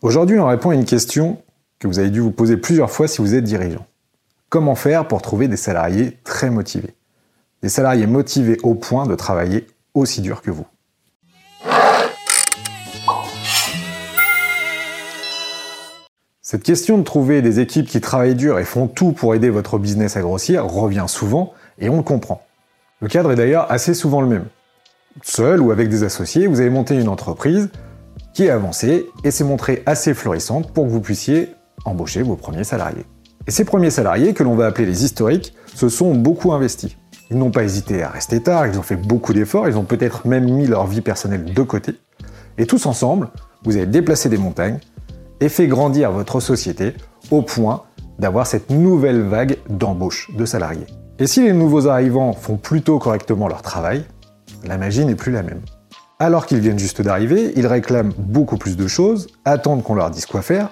Aujourd'hui, on répond à une question que vous avez dû vous poser plusieurs fois si vous êtes dirigeant. Comment faire pour trouver des salariés très motivés? Des salariés motivés au point de travailler aussi dur que vous. Cette question de trouver des équipes qui travaillent dur et font tout pour aider votre business à grossir revient souvent et on le comprend. Le cadre est d'ailleurs assez souvent le même. Seul ou avec des associés, vous avez monté une entreprise qui est avancée et s'est montrée assez florissante pour que vous puissiez embaucher vos premiers salariés. Et ces premiers salariés, que l'on va appeler les historiques, se sont beaucoup investis. Ils n'ont pas hésité à rester tard, ils ont fait beaucoup d'efforts, ils ont peut-être même mis leur vie personnelle de côté. Et tous ensemble, vous avez déplacé des montagnes et fait grandir votre société au point d'avoir cette nouvelle vague d'embauche de salariés. Et si les nouveaux arrivants font plutôt correctement leur travail, la magie n'est plus la même. Alors qu'ils viennent juste d'arriver, ils réclament beaucoup plus de choses, attendent qu'on leur dise quoi faire,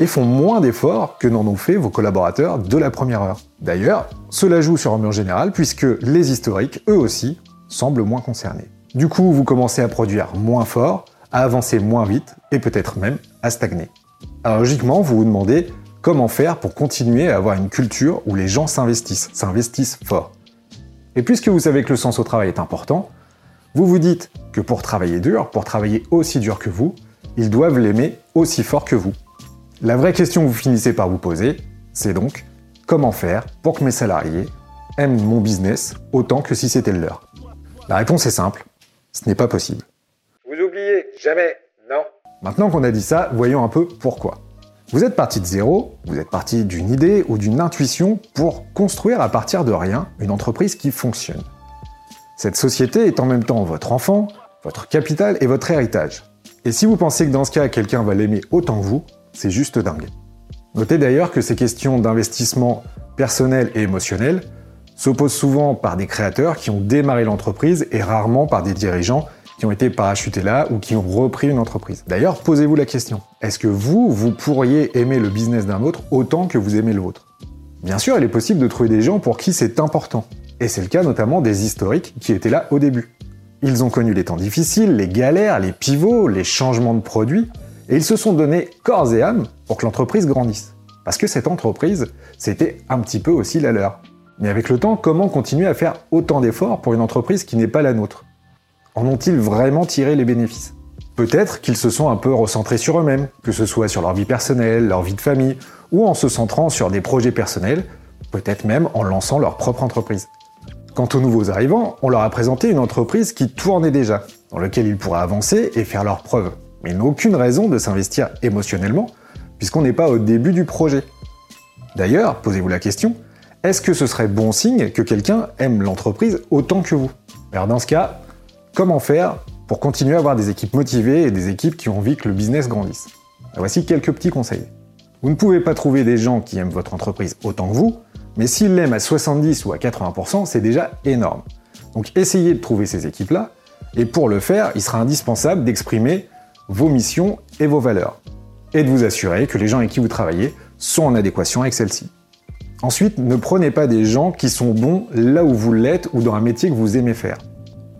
et font moins d'efforts que n'en ont fait vos collaborateurs de la première heure. D'ailleurs, cela joue sur un mur général puisque les historiques, eux aussi, semblent moins concernés. Du coup, vous commencez à produire moins fort, à avancer moins vite et peut-être même à stagner. Alors logiquement, vous vous demandez comment faire pour continuer à avoir une culture où les gens s'investissent, s'investissent fort. Et puisque vous savez que le sens au travail est important, vous vous dites que pour travailler dur, pour travailler aussi dur que vous, ils doivent l'aimer aussi fort que vous. La vraie question que vous finissez par vous poser, c'est donc comment faire pour que mes salariés aiment mon business autant que si c'était le leur? La réponse est simple, ce n'est pas possible. Vous oubliez, jamais, non. Maintenant qu'on a dit ça, voyons un peu pourquoi. Vous êtes parti de zéro, vous êtes parti d'une idée ou d'une intuition pour construire à partir de rien une entreprise qui fonctionne. Cette société est en même temps votre enfant, votre capital et votre héritage. Et si vous pensez que dans ce cas quelqu'un va l'aimer autant que vous, c'est juste dingue. Notez d'ailleurs que ces questions d'investissement personnel et émotionnel s'opposent souvent par des créateurs qui ont démarré l'entreprise et rarement par des dirigeants qui ont été parachutés là ou qui ont repris une entreprise. D'ailleurs, posez-vous la question. Est-ce que vous, vous pourriez aimer le business d'un autre autant que vous aimez le vôtre? Bien sûr, il est possible de trouver des gens pour qui c'est important. Et c'est le cas notamment des historiques qui étaient là au début. Ils ont connu les temps difficiles, les galères, les pivots, les changements de produits, et ils se sont donnés corps et âme pour que l'entreprise grandisse. Parce que cette entreprise, c'était un petit peu aussi la leur. Mais avec le temps, comment continuer à faire autant d'efforts pour une entreprise qui n'est pas la nôtre? En ont-ils vraiment tiré les bénéfices? Peut-être qu'ils se sont un peu recentrés sur eux-mêmes, que ce soit sur leur vie personnelle, leur vie de famille, ou en se centrant sur des projets personnels, peut-être même en lançant leur propre entreprise. Quant aux nouveaux arrivants, on leur a présenté une entreprise qui tournait déjà, dans laquelle ils pourraient avancer et faire leurs preuves mais ils n'ont aucune raison de s'investir émotionnellement, puisqu'on n'est pas au début du projet. D'ailleurs, posez-vous la question, est-ce que ce serait bon signe que quelqu'un aime l'entreprise autant que vous? Alors dans ce cas, comment faire pour continuer à avoir des équipes motivées et des équipes qui ont envie que le business grandisse? Voici quelques petits conseils. Vous ne pouvez pas trouver des gens qui aiment votre entreprise autant que vous, mais s'ils l'aiment à 70 ou à 80%, c'est déjà énorme. Donc essayez de trouver ces équipes-là, et pour le faire, il sera indispensable d'exprimer vos missions et vos valeurs, et de vous assurer que les gens avec qui vous travaillez sont en adéquation avec celles-ci. Ensuite, ne prenez pas des gens qui sont bons là où vous l'êtes ou dans un métier que vous aimez faire.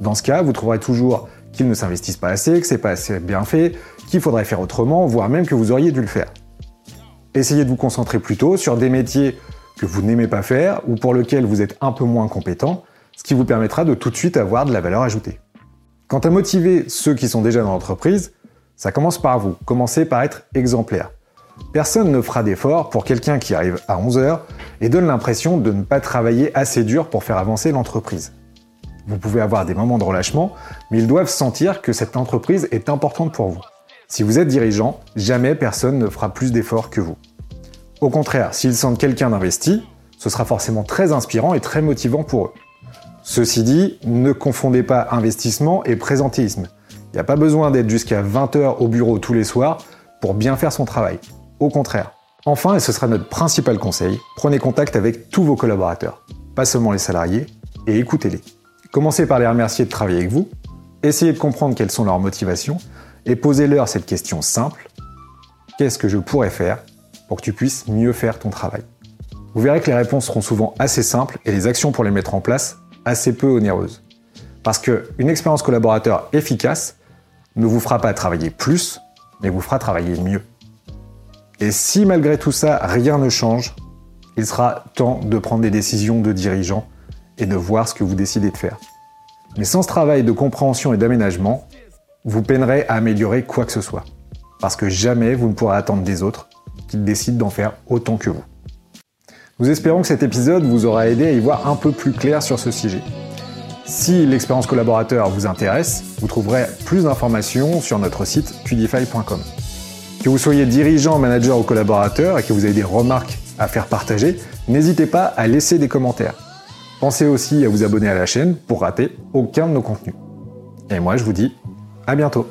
Dans ce cas, vous trouverez toujours qu'ils ne s'investissent pas assez, que c'est pas assez bien fait, qu'il faudrait faire autrement, voire même que vous auriez dû le faire. Essayez de vous concentrer plutôt sur des métiers que vous n'aimez pas faire ou pour lesquels vous êtes un peu moins compétent, ce qui vous permettra de tout de suite avoir de la valeur ajoutée. Quant à motiver ceux qui sont déjà dans l'entreprise, ça commence par vous. Commencez par être exemplaire. Personne ne fera d'effort pour quelqu'un qui arrive à 11h et donne l'impression de ne pas travailler assez dur pour faire avancer l'entreprise. Vous pouvez avoir des moments de relâchement, mais ils doivent sentir que cette entreprise est importante pour vous. Si vous êtes dirigeant, jamais personne ne fera plus d'efforts que vous. Au contraire, s'ils sentent quelqu'un d'investi, ce sera forcément très inspirant et très motivant pour eux. Ceci dit, ne confondez pas investissement et présentéisme. Il n'y a pas besoin d'être jusqu'à 20h au bureau tous les soirs pour bien faire son travail. Au contraire. Enfin, et ce sera notre principal conseil, prenez contact avec tous vos collaborateurs, pas seulement les salariés, et écoutez-les. Commencez par les remercier de travailler avec vous, essayez de comprendre quelles sont leurs motivations, et posez-leur cette question simple. Qu'est-ce que je pourrais faire pour que tu puisses mieux faire ton travail Vous verrez que les réponses seront souvent assez simples et les actions pour les mettre en place assez peu onéreuses. Parce qu'une expérience collaborateur efficace ne vous fera pas travailler plus, mais vous fera travailler mieux. Et si malgré tout ça, rien ne change, il sera temps de prendre des décisions de dirigeants et de voir ce que vous décidez de faire. Mais sans ce travail de compréhension et d'aménagement, vous peinerez à améliorer quoi que ce soit. Parce que jamais vous ne pourrez attendre des autres qu'ils décident d'en faire autant que vous. Nous espérons que cet épisode vous aura aidé à y voir un peu plus clair sur ce sujet. Si l'expérience collaborateur vous intéresse, vous trouverez plus d'informations sur notre site qdify.com. Que vous soyez dirigeant, manager ou collaborateur et que vous ayez des remarques à faire partager, n'hésitez pas à laisser des commentaires. Pensez aussi à vous abonner à la chaîne pour rater aucun de nos contenus. Et moi je vous dis à bientôt